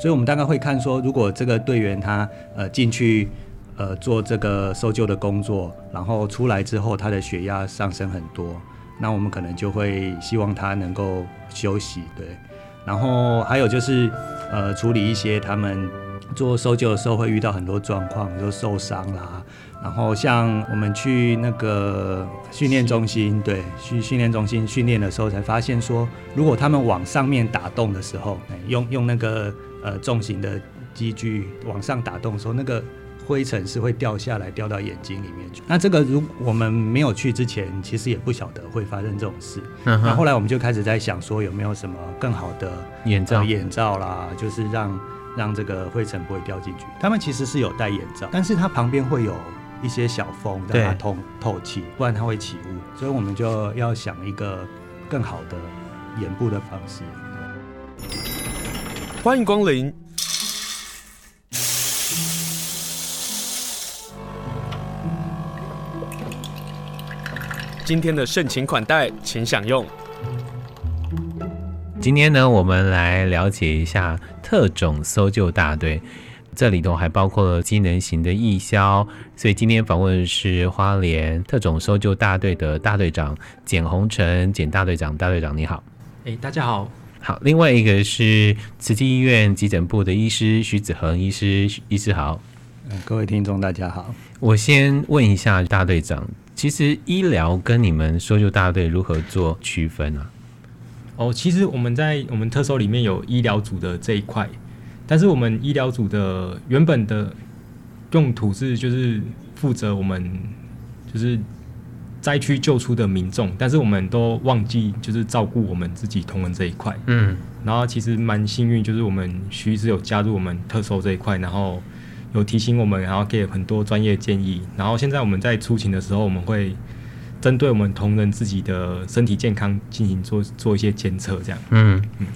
所以我们大概会看说，如果这个队员他呃进去呃做这个搜救的工作，然后出来之后他的血压上升很多，那我们可能就会希望他能够休息，对。然后还有就是呃处理一些他们做搜救的时候会遇到很多状况，比如受伤啦。然后像我们去那个训练中心，对，去训练中心训练的时候，才发现说，如果他们往上面打洞的时候，用用那个呃重型的机具往上打洞的时候，那个灰尘是会掉下来，掉到眼睛里面去。那这个如我们没有去之前，其实也不晓得会发生这种事。那、uh. 后来我们就开始在想说，有没有什么更好的眼罩、呃、眼罩啦，就是让让这个灰尘不会掉进去。他们其实是有戴眼罩，但是它旁边会有。一些小风让它通透气，不然它会起雾，所以我们就要想一个更好的眼部的方式。欢迎光临，今天的盛情款待，请享用。今天呢，我们来了解一下特种搜救大队。这里头还包括了机能型的义消，所以今天访问的是花莲特种搜救大队的大队长简宏成，简大队长，大队长你好。哎，大家好。好，另外一个是慈济医院急诊部的医师徐子恒医师，医师好。嗯，各位听众大家好。我先问一下大队长，其实医疗跟你们搜救大队如何做区分啊？哦，其实我们在我们特搜里面有医疗组的这一块。但是我们医疗组的原本的用途是，就是负责我们就是灾区救出的民众，但是我们都忘记就是照顾我们自己同仁这一块。嗯，然后其实蛮幸运，就是我们徐医师有加入我们特搜这一块，然后有提醒我们，然后给很多专业建议。然后现在我们在出勤的时候，我们会针对我们同仁自己的身体健康进行做做一些监测，这样。嗯嗯。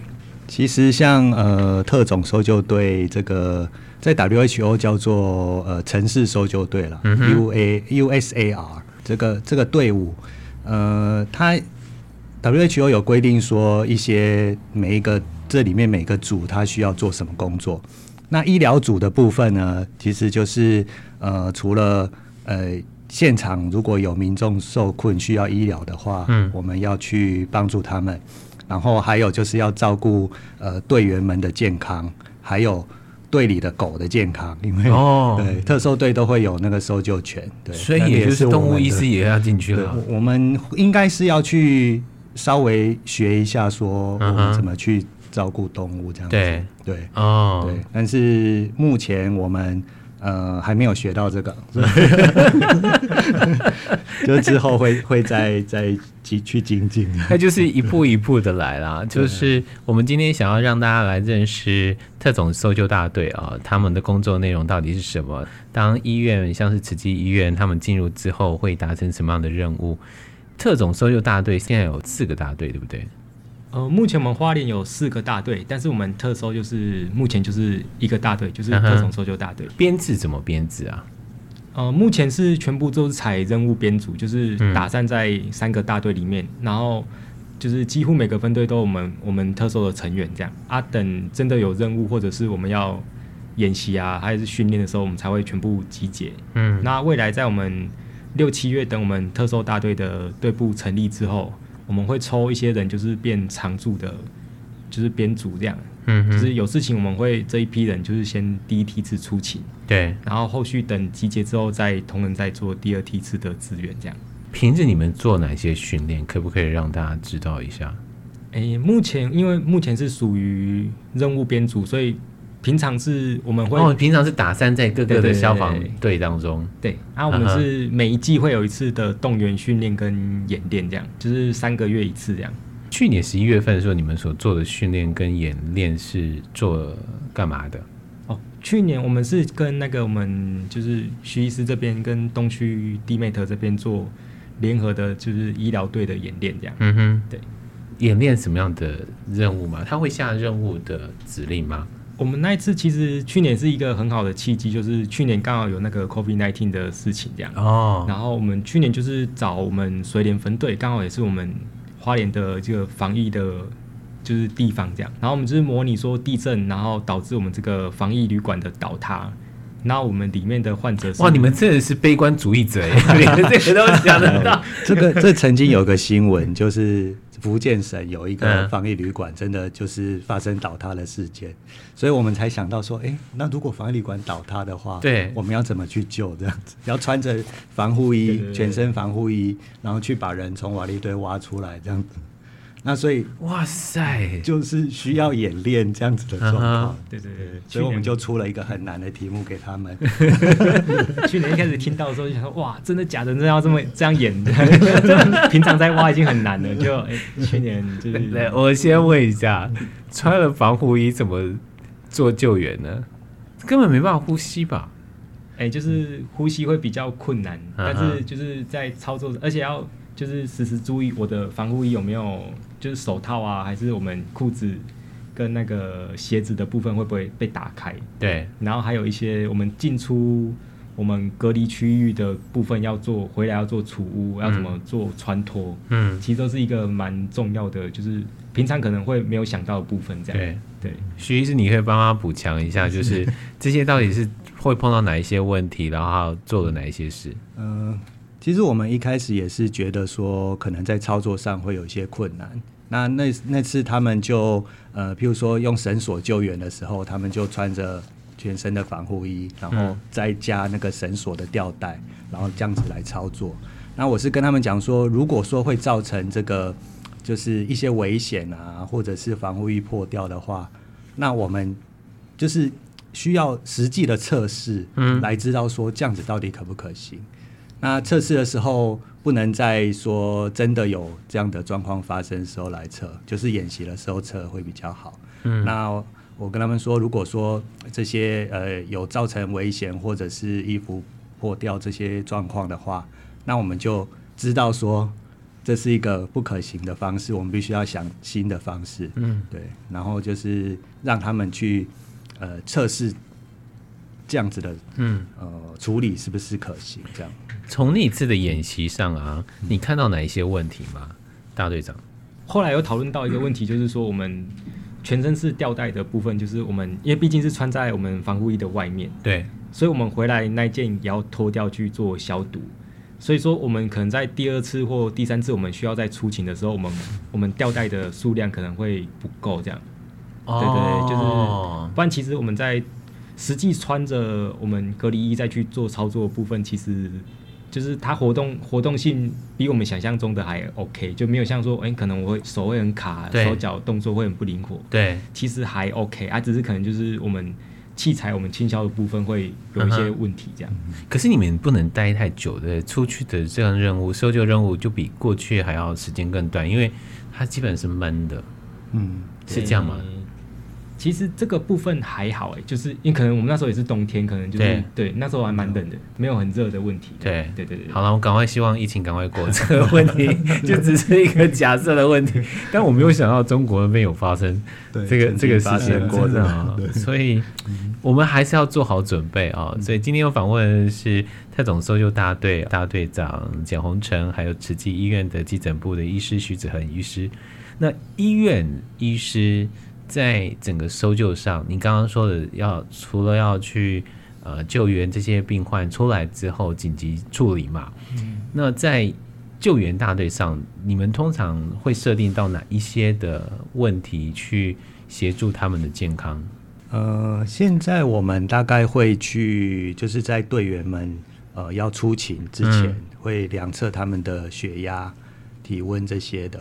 其实像呃特种搜救队这个在 WHO 叫做呃城市搜救队了，U A U S A R 这个这个队伍，呃，它 WHO 有规定说一些每一个这里面每个组它需要做什么工作。那医疗组的部分呢，其实就是呃除了呃现场如果有民众受困需要医疗的话，嗯，我们要去帮助他们。然后还有就是要照顾呃队员们的健康，还有队里的狗的健康，因为哦，对特搜队都会有那个搜救犬，对，所以也就是动物医师也要进去了。我们应该是要去稍微学一下，说我们怎么去照顾动物这样子，对对哦，对。但是目前我们。呃，还没有学到这个，就之后会会再再去去精进。那就是一步一步的来啦。就是我们今天想要让大家来认识特种搜救大队啊，他们的工作内容到底是什么？当医院像是慈济医院，他们进入之后会达成什么样的任务？特种搜救大队现在有四个大队，对不对？呃，目前我们花莲有四个大队，但是我们特搜就是目前就是一个大队，就是特种搜救大队。编制怎么编制啊？呃，目前是全部都是采任务编组，就是打散在三个大队里面，嗯、然后就是几乎每个分队都有我们我们特搜的成员这样啊。等真的有任务或者是我们要演习啊，还是训练的时候，我们才会全部集结。嗯，那未来在我们六七月等我们特搜大队的队部成立之后。我们会抽一些人，就是变常驻的，就是编组这样。嗯，就是有事情我们会这一批人就是先第一梯次出勤，对，然后后续等集结之后再同仁再做第二梯次的资源这样。平时你们做哪些训练？可不可以让大家知道一下？诶，目前因为目前是属于任务编组，所以平常是我们会哦，平常是打散在各个的消防队当中。对，然后我们是每一季会有一次的动员训练跟演练，这样就是三个月一次这样。去年十一月份的时候，你们所做的训练跟演练是做干嘛的？哦，去年我们是跟那个我们就是徐医师这边跟东区 DMAT 这边做联合的，就是医疗队的演练这样。嗯哼，对，演练什么样的任务吗？他会下任务的指令吗？我们那一次其实去年是一个很好的契机，就是去年刚好有那个 COVID nineteen 的事情这样。哦。然后我们去年就是找我们水联分队，刚好也是我们。花莲的这个防疫的就是地方这样，然后我们就是模拟说地震，然后导致我们这个防疫旅馆的倒塌。那我们里面的患者是哇，你们真的是悲观主义者耶，连这个都想得到。这个这曾经有个新闻，就是福建省有一个防疫旅馆，真的就是发生倒塌的事件，所以我们才想到说，哎，那如果防疫旅馆倒塌的话，对，我们要怎么去救？这样子要穿着防护衣，全身防护衣，然后去把人从瓦砾堆挖出来，这样子。那所以，哇塞，就是需要演练这样子的状况。Uh-huh. 对对对，所以我们就出了一个很难的题目给他们。去年一开始听到的时候就想说，哇，真的假的？真的要这么这样演？平常在挖已经很难了，就 哎，去年就是。来，我先问一下，穿了防护衣怎么做救援呢？根本没办法呼吸吧？哎，就是呼吸会比较困难，uh-huh. 但是就是在操作，而且要。就是时时注意我的防护衣有没有，就是手套啊，还是我们裤子跟那个鞋子的部分会不会被打开？对。然后还有一些我们进出我们隔离区域的部分要做，回来要做储物，要怎么做穿脱？嗯，其实都是一个蛮重要的，就是平常可能会没有想到的部分。这样。对对。徐医师，你可以帮他补强一下，就是这些到底是会碰到哪一些问题，然后做了哪一些事？嗯。呃其实我们一开始也是觉得说，可能在操作上会有一些困难。那那那次他们就呃，譬如说用绳索救援的时候，他们就穿着全身的防护衣，然后再加那个绳索的吊带，然后这样子来操作。那我是跟他们讲说，如果说会造成这个就是一些危险啊，或者是防护衣破掉的话，那我们就是需要实际的测试，嗯，来知道说这样子到底可不可行。那测试的时候，不能再说真的有这样的状况发生的时候来测，就是演习的时候测会比较好。嗯，那我跟他们说，如果说这些呃有造成危险或者是衣服破掉这些状况的话，那我们就知道说这是一个不可行的方式，我们必须要想新的方式。嗯，对，然后就是让他们去呃测试这样子的，嗯呃处理是不是可行这样。从那次的演习上啊，你看到哪一些问题吗，大队长？后来有讨论到一个问题，就是说我们全身是吊带的部分，就是我们因为毕竟是穿在我们防护衣的外面，对，所以我们回来那件也要脱掉去做消毒。所以说我们可能在第二次或第三次我们需要再出勤的时候，我们我们吊带的数量可能会不够，这样。哦，对对，就是不然其实我们在实际穿着我们隔离衣再去做操作的部分，其实。就是它活动活动性比我们想象中的还 OK，就没有像说，哎、欸，可能我会手会很卡，手脚动作会很不灵活。对，其实还 OK，啊，只是可能就是我们器材我们倾销的部分会有一些问题这样。嗯、可是你们不能待太久的，出去的这样任务搜救任务就比过去还要时间更短，因为它基本是闷的。嗯，是这样吗？其实这个部分还好哎，就是因为可能我们那时候也是冬天，可能就是对，对那时候还蛮冷的，没有很热的问题。对对对对。好了，我赶快希望疫情赶快过，这个问题 就只是一个假设的问题。但我没有想到中国那边有发生这个这个事情过的啊，所以我们还是要做好准备啊。所以今天有访问的是特种搜救大队大队长简宏成，还有慈济医院的急诊部的医师徐子恒医师。那医院医师。在整个搜救上，你刚刚说的要除了要去呃救援这些病患出来之后紧急处理嘛，嗯，那在救援大队上，你们通常会设定到哪一些的问题去协助他们的健康？呃，现在我们大概会去，就是在队员们呃要出勤之前，嗯，会量测他们的血压、体温这些的。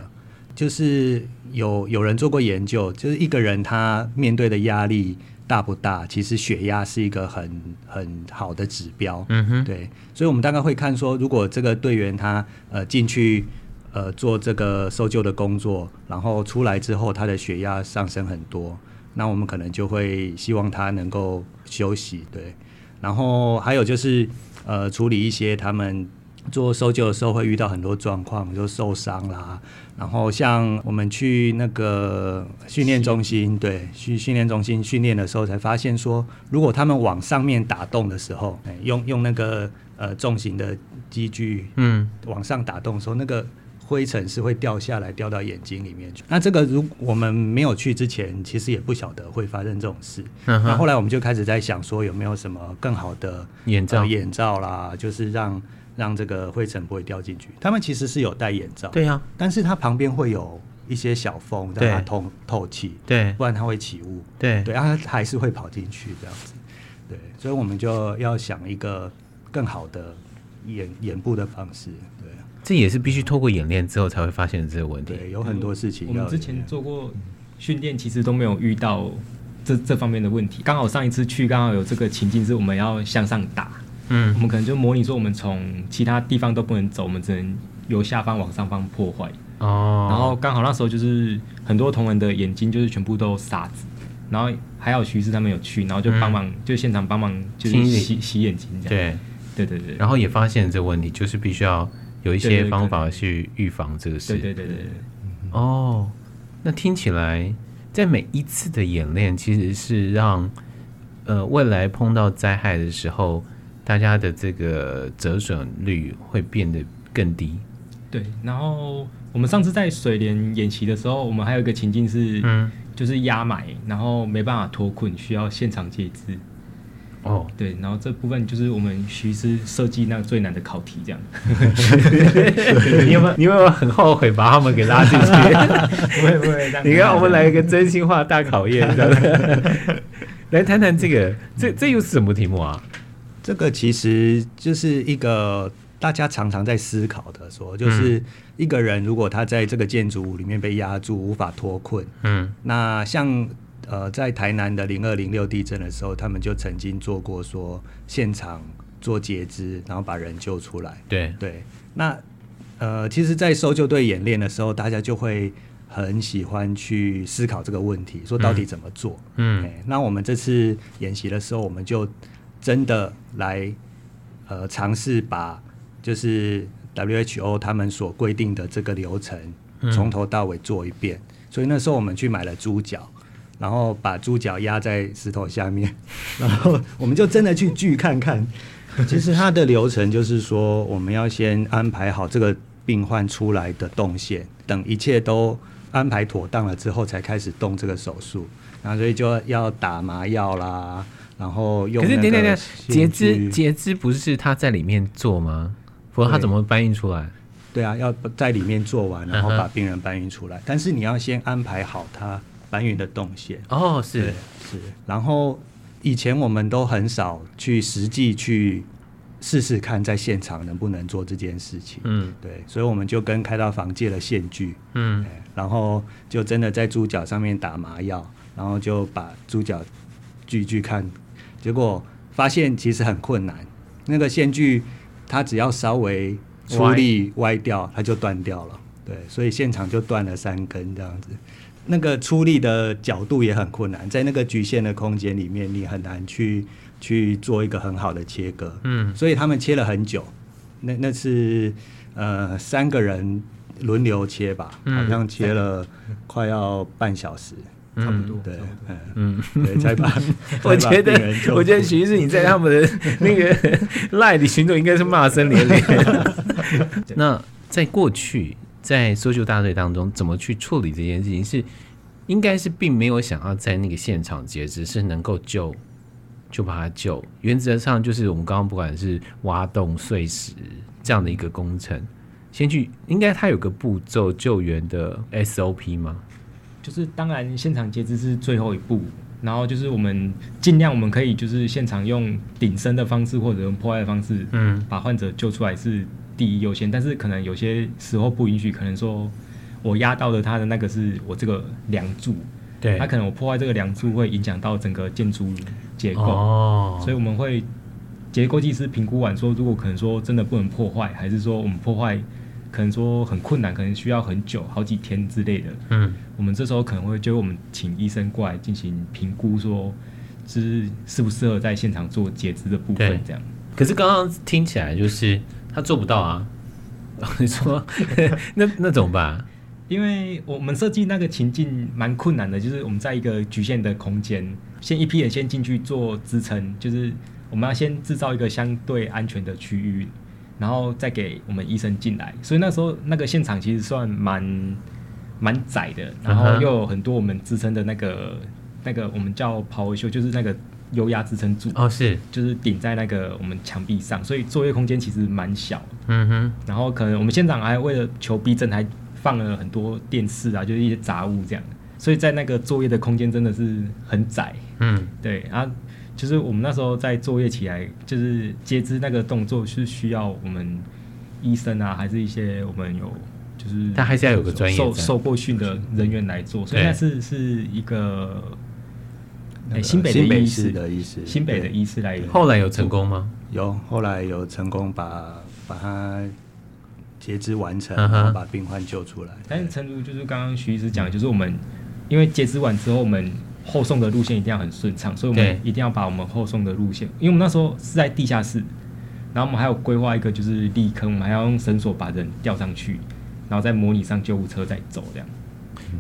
就是有有人做过研究，就是一个人他面对的压力大不大，其实血压是一个很很好的指标。嗯哼，对，所以我们大概会看说，如果这个队员他呃进去呃做这个搜救的工作，然后出来之后他的血压上升很多，那我们可能就会希望他能够休息。对，然后还有就是呃处理一些他们。做搜救的时候会遇到很多状况，就受伤啦。然后像我们去那个训练中心，对，去训练中心训练的时候，才发现说，如果他们往上面打洞的时候，用用那个呃重型的机具，嗯，往上打洞的时候，那个。灰尘是会掉下来，掉到眼睛里面去。那这个如我们没有去之前，其实也不晓得会发生这种事。那、嗯、后来我们就开始在想说，有没有什么更好的眼罩、呃、眼罩啦，就是让让这个灰尘不会掉进去。他们其实是有戴眼罩，对呀、啊，但是它旁边会有一些小缝让它透透气，对，不然它会起雾，对对，它还是会跑进去这样子。对，所以我们就要想一个更好的眼眼部的方式。对，这也是必须透过演练之后才会发现这个问题。对，有很多事情。我们之前做过训练，其实都没有遇到这这方面的问题。刚好上一次去，刚好有这个情境是我们要向上打。嗯，我们可能就模拟说，我们从其他地方都不能走，我们只能由下方往上方破坏。哦。然后刚好那时候就是很多同仁的眼睛就是全部都沙子。然后还有徐师他们有去，然后就帮忙，嗯、就现场帮忙，就是洗洗眼睛这样。对，对对对。然后也发现这个问题，就是必须要有一些方法去预防这个事。对对对对对。哦，那听起来，在每一次的演练，其实是让呃未来碰到灾害的时候，大家的这个折损率会变得更低。对。然后我们上次在水莲演习的时候，我们还有一个情境是，嗯。就是压买，然后没办法脱困，需要现场截肢。哦，对，然后这部分就是我们徐师设计那个最难的考题，这样。你有没有？你有没有很后悔把他们给拉进去？不 会不会。你看，我们来一个真心话大考验，来谈谈这个，这这又是什么题目啊？这个其实就是一个。大家常常在思考的说，就是一个人如果他在这个建筑物里面被压住，无法脱困，嗯，那像呃在台南的零二零六地震的时候，他们就曾经做过说现场做截肢，然后把人救出来。对对，那呃，其实，在搜救队演练的时候，大家就会很喜欢去思考这个问题，说到底怎么做？嗯，欸、那我们这次演习的时候，我们就真的来呃尝试把。就是 WHO 他们所规定的这个流程，从头到尾做一遍。嗯。所以那时候我们去买了猪脚，然后把猪脚压在石头下面，然后我们就真的去锯看看。其实它的流程就是说，我们要先安排好这个病患出来的动线，等一切都安排妥当了之后，才开始动这个手术。然后所以就要打麻药啦，然后用。可是，等等等，截肢截肢不是他在里面做吗？不过他怎么搬运出来？对啊，要在里面做完，然后把病人搬运出来。Uh -huh. 但是你要先安排好他搬运的动线。哦，是是。然后以前我们都很少去实际去试试看，在现场能不能做这件事情。嗯，对。所以我们就跟开刀房借了线锯。嗯。然后就真的在猪脚上面打麻药，然后就把猪脚锯锯看，结果发现其实很困难。那个线锯。它只要稍微出力歪掉，它就断掉了。对，所以现场就断了三根这样子。那个出力的角度也很困难，在那个局限的空间里面，你很难去去做一个很好的切割。嗯，所以他们切了很久。那那是呃三个人轮流切吧，好像切了快要半小时。差不多，对，嗯，对，才把。我觉得，我觉得徐师你在他们的那个 赖里群众应该是骂声连连。那在过去，在搜救大队当中，怎么去处理这件事情？是应该是并没有想要在那个现场截肢，是能够救就把它救。原则上就是我们刚刚不管是挖洞碎石这样的一个工程，先去应该它有个步骤救援的 SOP 吗？就是当然，现场截肢是最后一步，然后就是我们尽量我们可以就是现场用顶身的方式或者用破坏的方式，嗯，把患者救出来是第一优先。但是可能有些时候不允许，可能说我压到的他的那个是我这个梁柱，对，他可能我破坏这个梁柱会影响到整个建筑结构，哦，所以我们会结构技师评估完说，如果可能说真的不能破坏，还是说我们破坏。可能说很困难，可能需要很久，好几天之类的。嗯，我们这时候可能会就我们请医生过来进行评估，说是适不适合在现场做截肢的部分这样。可是刚刚听起来就是他做不到啊。你说 那那怎么办？因为我们设计那个情境蛮困难的，就是我们在一个局限的空间，先一批人先进去做支撑，就是我们要先制造一个相对安全的区域。然后再给我们医生进来。所以那时候那个现场其实算蛮蛮窄的，然后又有很多我们支撑的那个那个我们叫 power show，就是那个油压支撑柱哦，是就是顶在那个我们墙壁上，所以作业空间其实蛮小。嗯哼，然后可能我们现场还为了求逼真，还放了很多电视啊，就是一些杂物这样。所以在那个作业的空间真的是很窄，嗯，对，然后就是我们那时候在作业起来，就是截肢那个动作是需要我们医生啊，还是一些我们有就是，他还是要有个专业受受过训的人员来做，所以那是是一个，哎，新北的医师的医师，新北的医师来，后来有成功吗？有，后来有成功把把他。截肢完成，然后把病患救出来。Uh. 但是，陈如就是刚刚徐医师讲，就是我们因为截肢完之后，我们后送的路线一定要很顺畅，所以我们一定要把我们后送的路线，因为我们那时候是在地下室，然后我们还有规划一个就是立坑，我们还要用绳索把人吊上去，然后再模拟上救护车再走这样。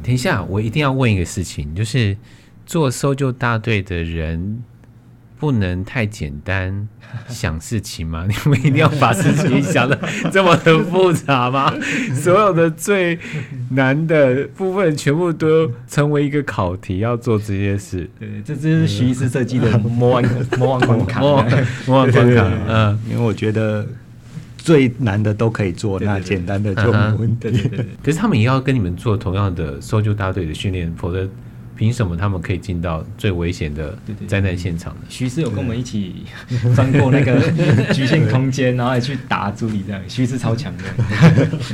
等一下，我一定要问一个事情，就是做搜救大队的人。不能太简单想事情吗？你们一定要把事情想的这么的复杂吗？所有的最难的部分全部都成为一个考题，要做这些事。对，这这是徐医师设计的 魔王魔王关卡，魔王关卡。嗯，因为我觉得最难的都可以做，那简单的就没问题。可是他们也要跟你们做同样的搜救大队的训练，否则。凭什么他们可以进到最危险的灾难现场呢？徐师有跟我们一起翻过那个 局限空间，然后还去打助理这样。徐师超强的。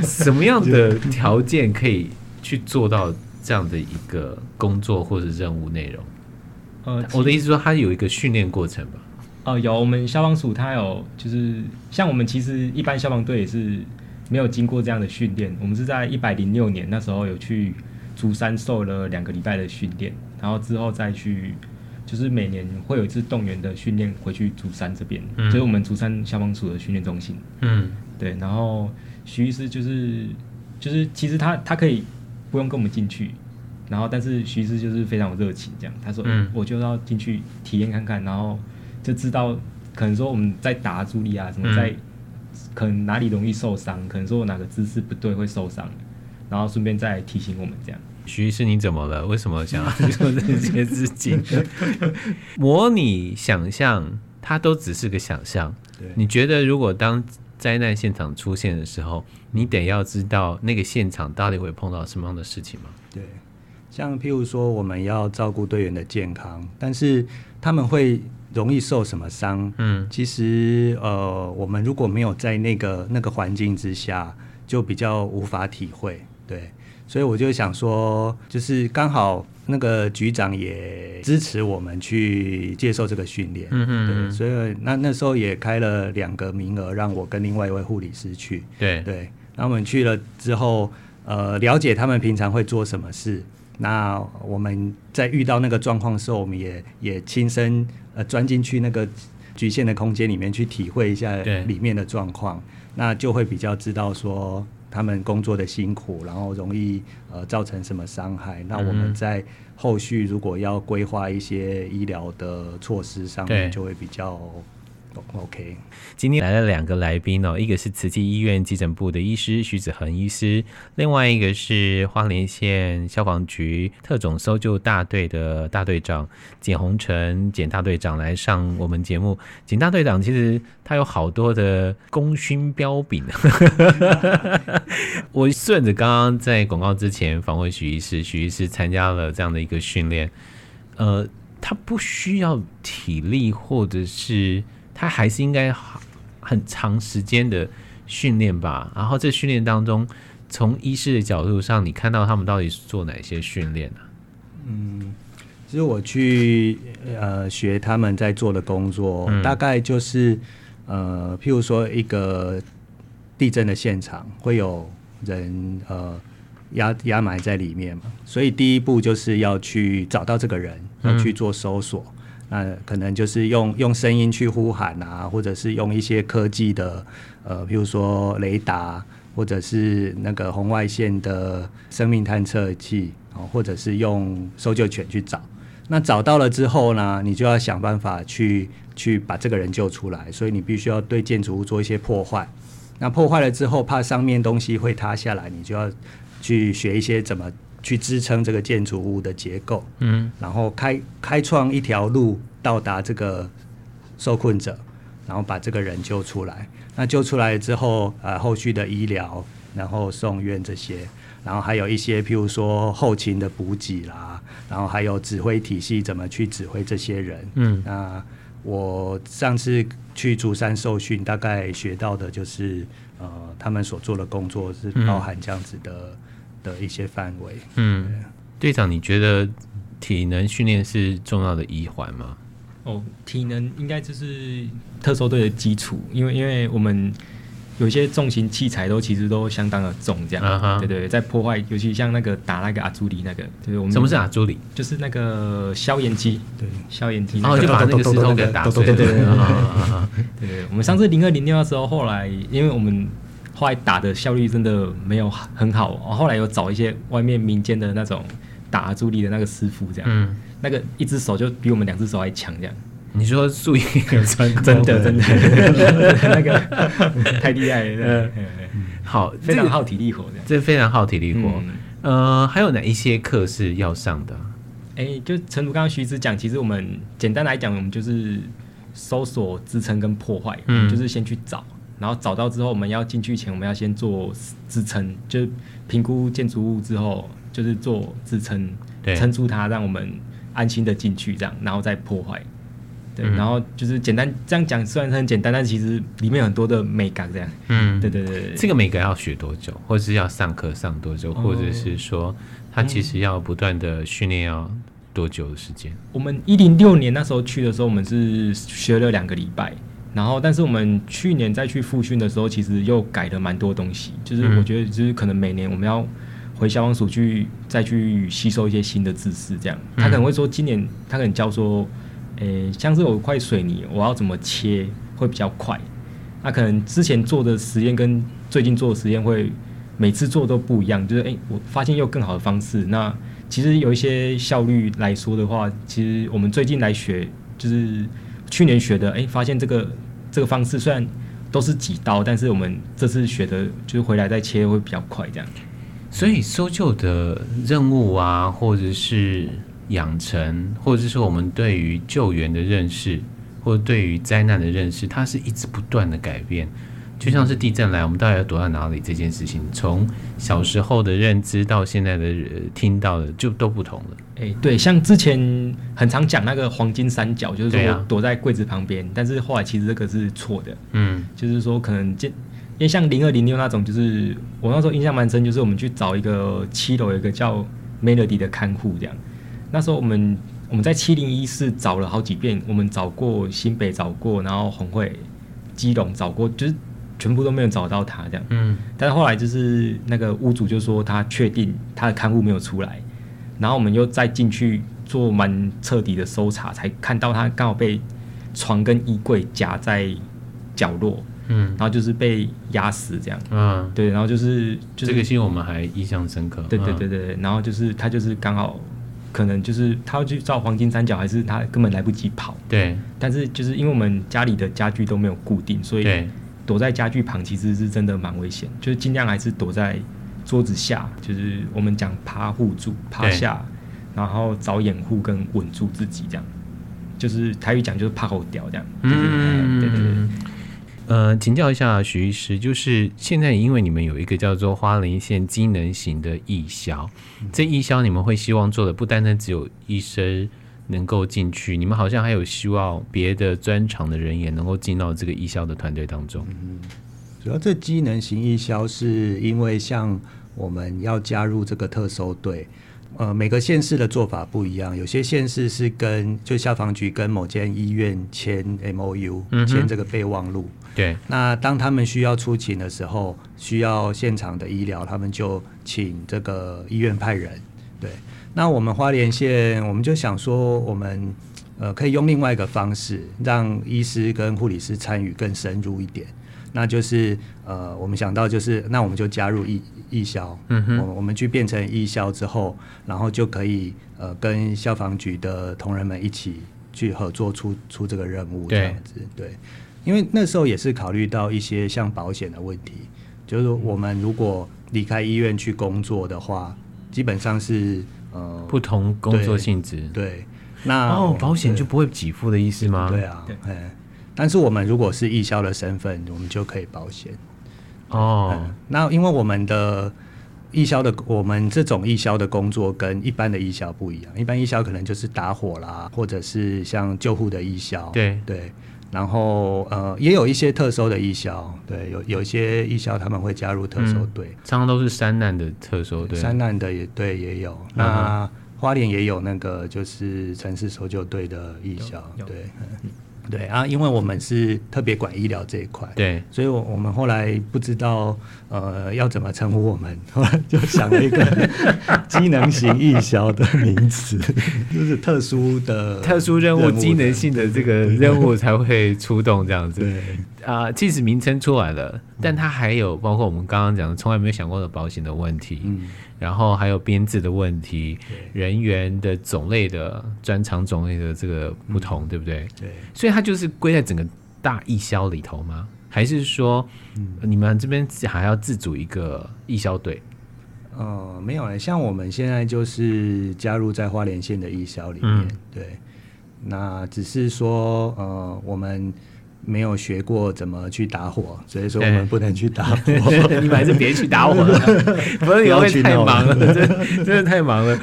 什么样的条件可以去做到这样的一个工作或者任务内容？呃，我的意思说，它有一个训练过程吧？哦、呃，有。我们消防署它有，就是像我们其实一般消防队也是没有经过这样的训练。我们是在一百零六年那时候有去。竹山受了两个礼拜的训练，然后之后再去，就是每年会有一次动员的训练回去竹山这边，嗯，就是我们竹山消防署的训练中心。嗯，对。然后徐医师就是就是其实他他可以不用跟我们进去，然后但是徐医师就是非常有热情，这样他说，嗯，我就要进去体验看看，然后就知道可能说我们在打朱莉啊，什么在、嗯、可能哪里容易受伤，可能说我哪个姿势不对会受伤，然后顺便再提醒我们这样。徐医师，你怎么了？为什么想要 做这些事情？模拟想象，它都只是个想象。你觉得，如果当灾难现场出现的时候，你得要知道那个现场到底会碰到什么样的事情吗？对，像譬如说，我们要照顾队员的健康，但是他们会容易受什么伤？嗯，其实呃，我们如果没有在那个那个环境之下，就比较无法体会。对。所以我就想说，就是刚好那个局长也支持我们去接受这个训练，嗯嗯，对，所以那那时候也开了两个名额，让我跟另外一位护理师去，对对。那我们去了之后，呃，了解他们平常会做什么事。那我们在遇到那个状况的时候，我们也也亲身呃钻进去那个局限的空间里面去体会一下里面的状况，那就会比较知道说。他们工作的辛苦，然后容易呃造成什么伤害？那我们在后续如果要规划一些医疗的措施上面，就会比较。OK，今天来了两个来宾哦，一个是慈济医院急诊部的医师徐子恒医师，另外一个是花莲县消防局特种搜救大队的大队长简宏成简大队长来上我们节目。简大队长其实他有好多的功勋标炳。我顺着刚刚在广告之前访问徐医师，徐医师参加了这样的一个训练，呃，他不需要体力或者是。他还是应该很长时间的训练吧。然后这训练当中，从医师的角度上，你看到他们到底是做哪些训练呢？嗯，其实我去呃学他们在做的工作，嗯、大概就是呃，譬如说一个地震的现场会有人呃压压埋在里面嘛，所以第一步就是要去找到这个人，要去做搜索。嗯那可能就是用用声音去呼喊啊，或者是用一些科技的，呃，比如说雷达，或者是那个红外线的生命探测器，哦，或者是用搜救犬去找。那找到了之后呢，你就要想办法去去把这个人救出来。所以你必须要对建筑物做一些破坏，那破坏了之后，怕上面东西会塌下来，你就要去学一些怎么去支撑这个建筑物的结构，嗯，然后开开创一条路到达这个受困者，然后把这个人救出来。那救出来之后，呃，后续的医疗，然后送院这些，然后还有一些譬如说后勤的补给啦，然后还有指挥体系怎么去指挥这些人，嗯，那。我上次去竹山受训，大概学到的就是，呃，他们所做的工作是包含这样子的、嗯、的一些范围。嗯，队长，你觉得体能训练是重要的一环吗？哦，体能应该就是特搜队的基础，因为因为我们。有些重型器材都其实都相当的重，这样，uh. 对，对对，在破坏，尤其像那个打那个阿朱里那个，就是我们什么是阿朱里？就是那个消炎机，对，消炎机，然后就把那个石头给打碎，对对对对对。我们上次零二零六的时候，后来因为我们后来打的效率真的没有很好，后来有找一些外面民间的那种打阿朱里的那个师傅，这样，嗯，那个一只手就比我们两只手还强，这样。你说素颜 有穿真的真的。那个 太厉害了，好，非常耗体力活，这非常耗体力活。呃，还有哪一些课是要上的？哎，就诚如刚刚徐子讲，其实我们简单来讲，我们就是搜索、支撑跟破坏，嗯，就是先去找，然后找到之后，我们要进去前，我们要先做支撑，就是评估建筑物之后，就是做支撑，撑住它，让我们安心的进去，这样，然后再破坏。对，然后就是简单这样讲，虽然很简单，但其实里面有很多的美感这样。嗯，对对对。这个美感要学多久，或者是要上课上多久，或者是说他其实要不断的训练要多久的时间？我们一零六年那时候去的时候，我们是学了两个礼拜，然后但是我们去年再去复训的时候，其实又改了蛮多东西。就是我觉得，就是可能每年我们要回消防署去再去吸收一些新的知识，这样。他可能会说，今年他可能教说。诶、欸，像是有块水泥，我要怎么切会比较快？那可能之前做的实验跟最近做的实验会每次做都不一样，就是诶、欸，我发现又更好的方式。那其实有一些效率来说的话，其实我们最近来学，就是去年学的，哎、发现这个这个方式虽然都是几刀，但是我们这次学的，就是回来再切会比较快，这样。所以搜救的任务啊，或者是。养成，或者是说我们对于救援的认识，或者对于灾难的认识，它是一直不断的改变。就像是地震来，我们到底要躲在哪里这件事情，从小时候的认知到现在的听到的，就都不同了。哎、欸，对，像之前很常讲那个黄金三角，就是说躲在柜子旁边，啊、但是后来其实这个是错的。嗯，就是说可能因为像零二零六那种，就是我那时候印象蛮深，就是我们去找一个七楼有一个叫 Melody 的看护这样。那时候我们我们在七零一室找了好几遍，我们找过新北找过，然后红会、基隆找过，就是全部都没有找到他这样。嗯。但是后来就是那个屋主就说他确定他的看护没有出来，然后我们又再进去做蛮彻底的搜查，才看到他刚好被床跟衣柜夹在角落。嗯。然后就是被压死这样。嗯。对，然后就是就是这个新闻我们还印象深刻。对对对对，然后就是他就是刚好。可能就是他要去照黄金三角，还是他根本来不及跑？对。但是就是因为我们家里的家具都没有固定，所以躲在家具旁其实是真的蛮危险。就是尽量还是躲在桌子下，就是我们讲趴护住，趴下，然后找掩护跟稳住自己这样。就是台语讲就是趴后掉这样。嗯，对对对。呃，请教一下许医师，就是现在因为你们有一个叫做花莲县机能型的义消，这义消你们会希望做的不单单只有医生能够进去，你们好像还有希望别的专长的人也能够进到这个义销的团队当中。嗯，主要这机能型义销是因为像我们要加入这个特搜队。呃，每个县市的做法不一样，有些县市是跟就消防局跟某间医院签 MOU，签、嗯、哼这个备忘录。对，那当他们需要出勤的时候，需要现场的医疗，他们就请这个医院派人。对，那我们花莲县，我们就想说，我们呃可以用另外一个方式，让医师跟护理师参与更深入一点。那就是呃，我们想到就是，那我们就加入义义消，嗯哼，我我们去变成义消之后，然后就可以呃跟消防局的同仁们一起去合作出出这个任务这样子，对，对。因为那时候也是考虑到一些像保险的问题，就是我们如果离开医院去工作的话，基本上是呃不同工作性质。对，那哦，保险就不会给付的意思吗？对啊，哎，但是我们如果是义消的身份，我们就可以保险。哦、嗯，那因为我们的义消的，我们这种义消的工作跟一般的义消不一样。一般义消可能就是打火啦，或者是像救护的义消。对对，然后呃，也有一些特搜的义消。对，有有一些义消他们会加入特搜队，嗯，常常都是山难的特搜队。山难的也对也有。嗯、那花莲也有那个就是城市搜救队的义消。对。嗯对啊，因为我们是特别管医疗这一块，对，所以，我我们后来不知道呃要怎么称呼我们，后 来就想了一个 机能型义消的名词，就是特殊的特殊任务、机能性的这个任务才会出动这样子。对啊、呃，即使名称出来了，但它还有包括我们刚刚讲的从来没有想过的保险的问题。嗯。然后还有编制的问题，人员的种类的专长种类的这个不同，嗯、对不对？对，所以它就是归在整个大义销里头吗？还是说，嗯、你们这边还要自组一个义销队？呃，没有了，像我们现在就是加入在花莲县的义销里面，嗯、对，那只是说，呃，我们。没有学过怎么去打火，所以说我们不能去打火。你们还是别去打火 了，不然你会太忙了，真真的太忙了。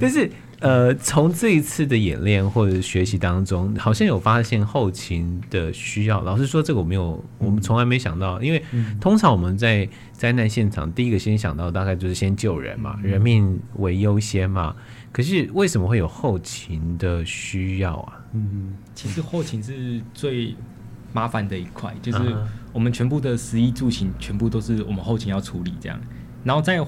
但是呃，从这一次的演练或者学习当中，好像有发现后勤的需要。老实说，这个我没有，我们从来没想到，因为通常我们在灾难现场，第一个先想到大概就是先救人嘛，人命为优先嘛。可是为什么会有后勤的需要啊？嗯，其实后勤是最。麻烦的一块就是我们全部的食衣住行全部都是我们后勤要处理这样，然后在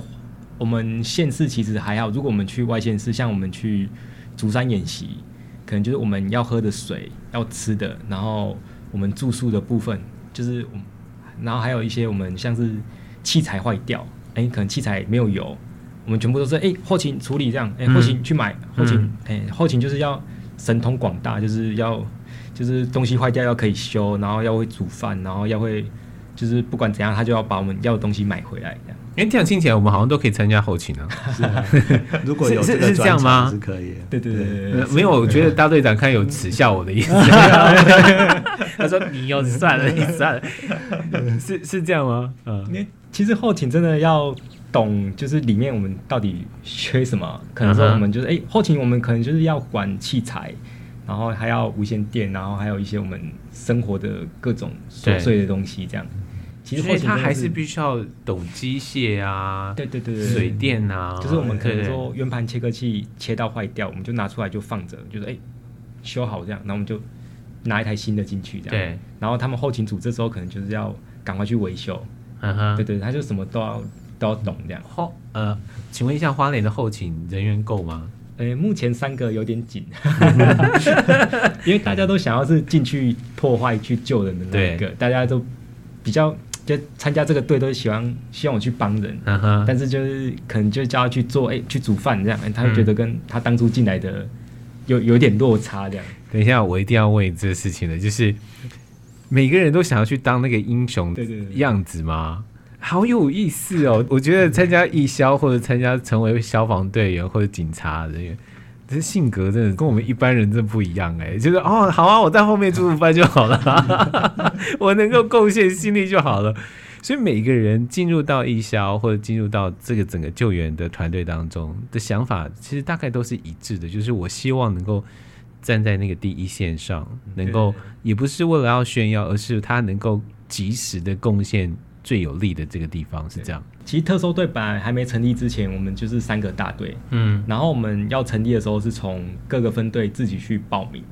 我们县市其实还好，如果我们去外县市，像我们去竹山演习，可能就是我们要喝的水、要吃的，然后我们住宿的部分，就是，然后还有一些我们像是器材坏掉，哎、欸，可能器材没有油，我们全部都是哎、欸、后勤处理这样，哎、欸、后勤去买后勤，哎、欸、后勤就是要神通广大，就是要。就是东西坏掉要可以修，然后要会煮饭，然后要会，就是不管怎样，他就要把我们要的东西买回来这样。哎，这样听起来我们好像都可以参加后勤啊。是啊，如果有这个是是这样吗？是可以。对对对对，没有，我觉得大队长看有耻笑我的意思。他说：“你又算了，你算了。”是是这样吗？嗯。其实后勤真的要懂，就是里面我们到底缺什么？可能说我们就是哎、uh -huh. 欸，后勤我们可能就是要管器材。然后还要无线电，然后还有一些我们生活的各种琐碎的东西，这样。其实他还是必须要懂机械啊，对对对对，水电啊，就是我们可能说圆盘切割器切到坏掉，我们就拿出来就放着，就是哎修好这样，然后我们就拿一台新的进去这样。对。然后他们后勤组这时候可能就是要赶快去维修，嗯哼，对对，他就什么都要都要懂这样。后呃，请问一下，花莲的后勤人员够吗？目前三个有点紧，因为大家都想要是进去破坏、去救人的那个，大家都比较就参加这个队都喜欢希望我去帮人，uh-huh. 但是就是可能就叫他去做，哎、欸，去煮饭这样，他就觉得跟他当初进来的有有点落差这样。等一下，我一定要问这个事情的，就是每个人都想要去当那个英雄的样子吗？好有意思哦！我觉得参加义消或者参加成为消防队员或者警察人员，这性格真的跟我们一般人真的不一样哎。就是哦，好啊，我在后面煮煮饭就好了，我能够贡献心力就好了。所以每个人进入到义消或者进入到这个整个救援的团队当中的想法，其实大概都是一致的，就是我希望能够站在那个第一线上，能够也不是为了要炫耀，而是他能够及时的贡献。最有利的这个地方是这样。其实特搜队本来还没成立之前，我们就是三个大队。嗯，然后我们要成立的时候，是从各个分队自己去报名，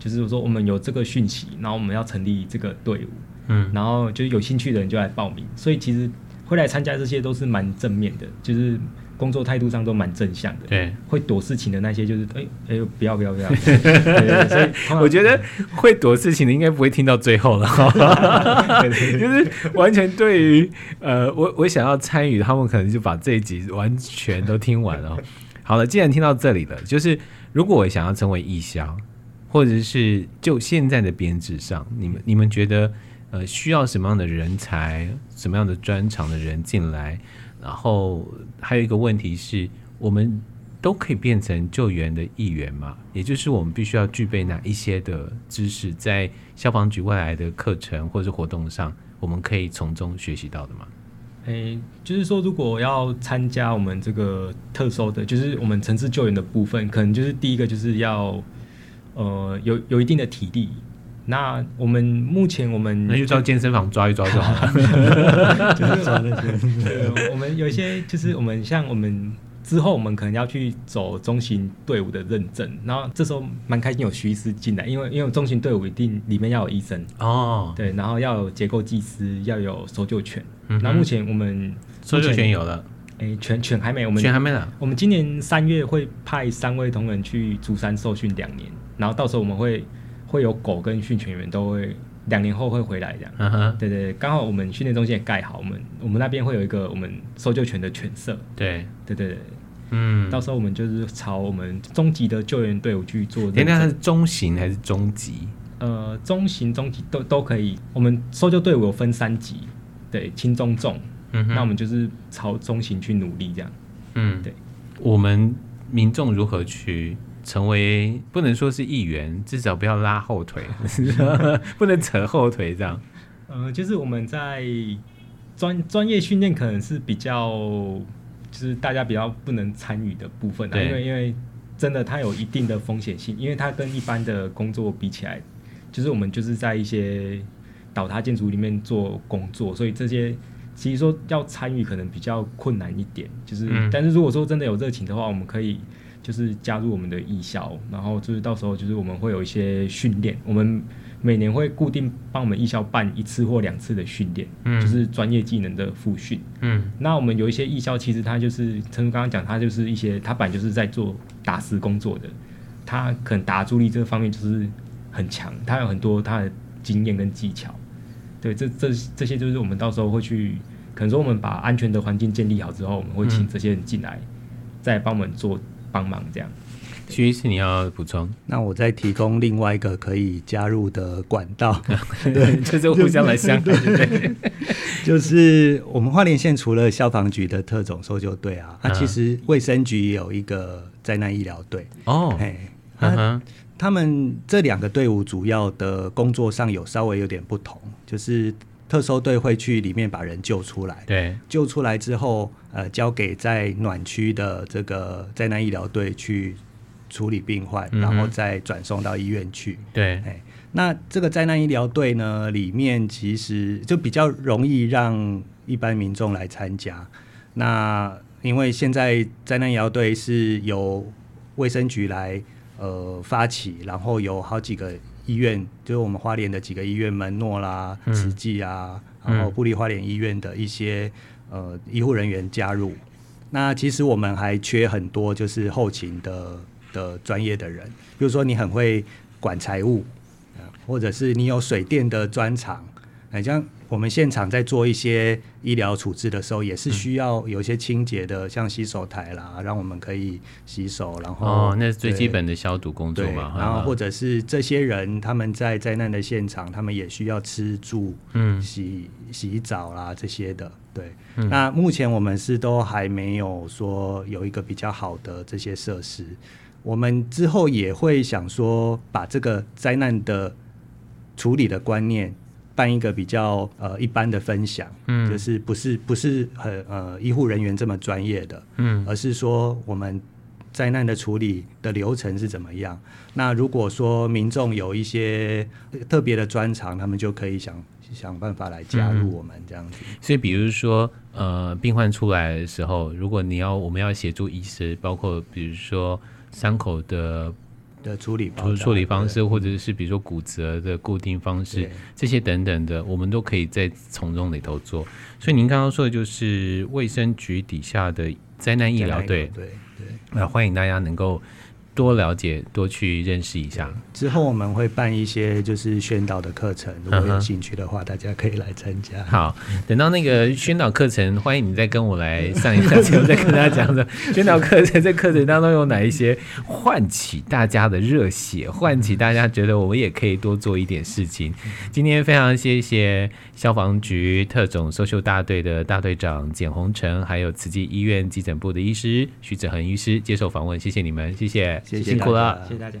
就是说我们有这个讯息，然后我们要成立这个队伍。嗯，然后就是有兴趣的人就来报名，所以其实会来参加这些都是蛮正面的，就是。工作态度上都蛮正向的，对，会躲事情的那些就是，哎、欸、哎，不要不要不要，对对 对，所以我觉得会躲事情的应该不会听到最后了，就是完全对于呃，我我想要参与，他们可能就把这一集完全都听完了。好了，既然听到这里了，就是如果我想要成为艺销，或者是就现在的编制上，你们你们觉得呃需要什么样的人才，什么样的专长的人进来？然后还有一个问题是，我们都可以变成救援的一员吗？也就是我们必须要具备哪一些的知识，在消防局未来的课程或者是活动上，我们可以从中学习到的吗？诶，就是说，如果要参加我们这个特搜的，就是我们城市救援的部分，可能就是第一个就是要，呃，有有一定的体力。那我们目前我们那就到健身房抓一抓就好了，就是抓那些。我们有一些就是我们像我们。之后我们可能要去走中型队伍的认证，然后这时候蛮开心有徐医师进来，因为因为中型队伍一定里面要有医生哦，对，然后要有结构技师，要有搜救犬。那、嗯、目前我们搜救犬有了，哎，犬犬还没，我们犬还没呢。我们今年三月会派三位同仁去竹山受训两年，然后到时候我们会会有狗跟训犬员都会。两年后会回来这样，嗯哼，对对，刚好我们训练中心也盖好，我们我们那边会有一个我们搜救犬的犬舍，对对对对，嗯，到时候我们就是朝我们中级的救援队伍去做。现在是中型还是中级？呃，中型、中级都都可以。我们搜救队伍有分三级，对，轻、中、重，嗯哼，那我们就是朝中型去努力这样，嗯，对。我们民众如何去？成为不能说是议员，至少不要拉后腿，不能扯后腿这样。呃，就是我们在专专业训练可能是比较，就是大家比较不能参与的部分啊，因为因为真的它有一定的风险性，因为它跟一般的工作比起来，就是我们就是在一些倒塌建筑里面做工作，所以这些其实说要参与可能比较困难一点。就是，嗯，但是如果说真的有热情的话，我们可以。就是加入我们的义消，然后就是到时候就是我们会有一些训练，我们每年会固定帮我们义消办一次或两次的训练，嗯，就是专业技能的复训，嗯，那我们有一些义消，其实他就是，诚如刚刚讲，他就是一些他本来就是在做打实工作的，他可能打助力这方面就是很强，他有很多他的经验跟技巧，对，这这这些就是我们到时候会去，可能说我们把安全的环境建立好之后，我们会请这些人进来，嗯，再帮我们做。帮忙这样，徐医师，你要补充？那我再提供另外一个可以加入的管道，对，就是互相来相对，对，就是我们花莲县除了消防局的特种搜救队啊，那、啊、其实卫生局也有一个灾难医疗队。哦，哎，他他们这两个队伍主要的工作上有稍微有点不同，就是。特搜队会去里面把人救出来，对，救出来之后，呃，交给在暖区的这个灾难医疗队去处理病患，嗯、然后再转送到医院去。对，哎，那这个灾难医疗队呢，里面其实就比较容易让一般民众来参加。那因为现在灾难医疗队是由卫生局来呃发起，然后有好几个。医院就是我们花莲的几个医院，门诺啦、慈济啊，嗯、然后布利花莲医院的一些呃医护人员加入。那其实我们还缺很多，就是后勤的的专业的人，比如说你很会管财务，或者是你有水电的专长，好像。我们现场在做一些医疗处置的时候，也是需要有一些清洁的，嗯、像洗手台啦，让我们可以洗手。然后，哦，那是最基本的消毒工作嘛。然后，或者是这些人他们在灾难的现场，他们也需要吃住、嗯、洗洗澡啦这些的。对、嗯，那目前我们是都还没有说有一个比较好的这些设施。我们之后也会想说，把这个灾难的处理的观念。办一个比较呃一般的分享，嗯，就是不是不是很呃医护人员这么专业的，嗯，而是说我们灾难的处理的流程是怎么样。那如果说民众有一些特别的专长，他们就可以想想办法来加入我们这样子。嗯，所以比如说呃病患出来的时候，如果你要我们要协助医师，包括比如说伤口的。的处理方处理方式，或者是比如说骨折的固定方式，这些等等的，我们都可以在从中里头做。所以您刚刚说的就是卫生局底下的灾难医疗队，对对。那欢迎大家能够多了解、多去认识一下。之后我们会办一些就是宣导的课程，如果有兴趣的话，大家可以来参加。好，等到那个宣导课程，欢迎你再跟我来上一下节目，再跟大家讲的 宣导课程，在课程当中有哪一些唤起大家的热血，唤起大家觉得我们也可以多做一点事情。今天非常谢谢消防局特种搜救大队的大队长简宏成，还有慈济医院急诊部的医师徐子恒医师接受访问，谢谢你们，谢谢，谢谢辛苦了，谢谢大家。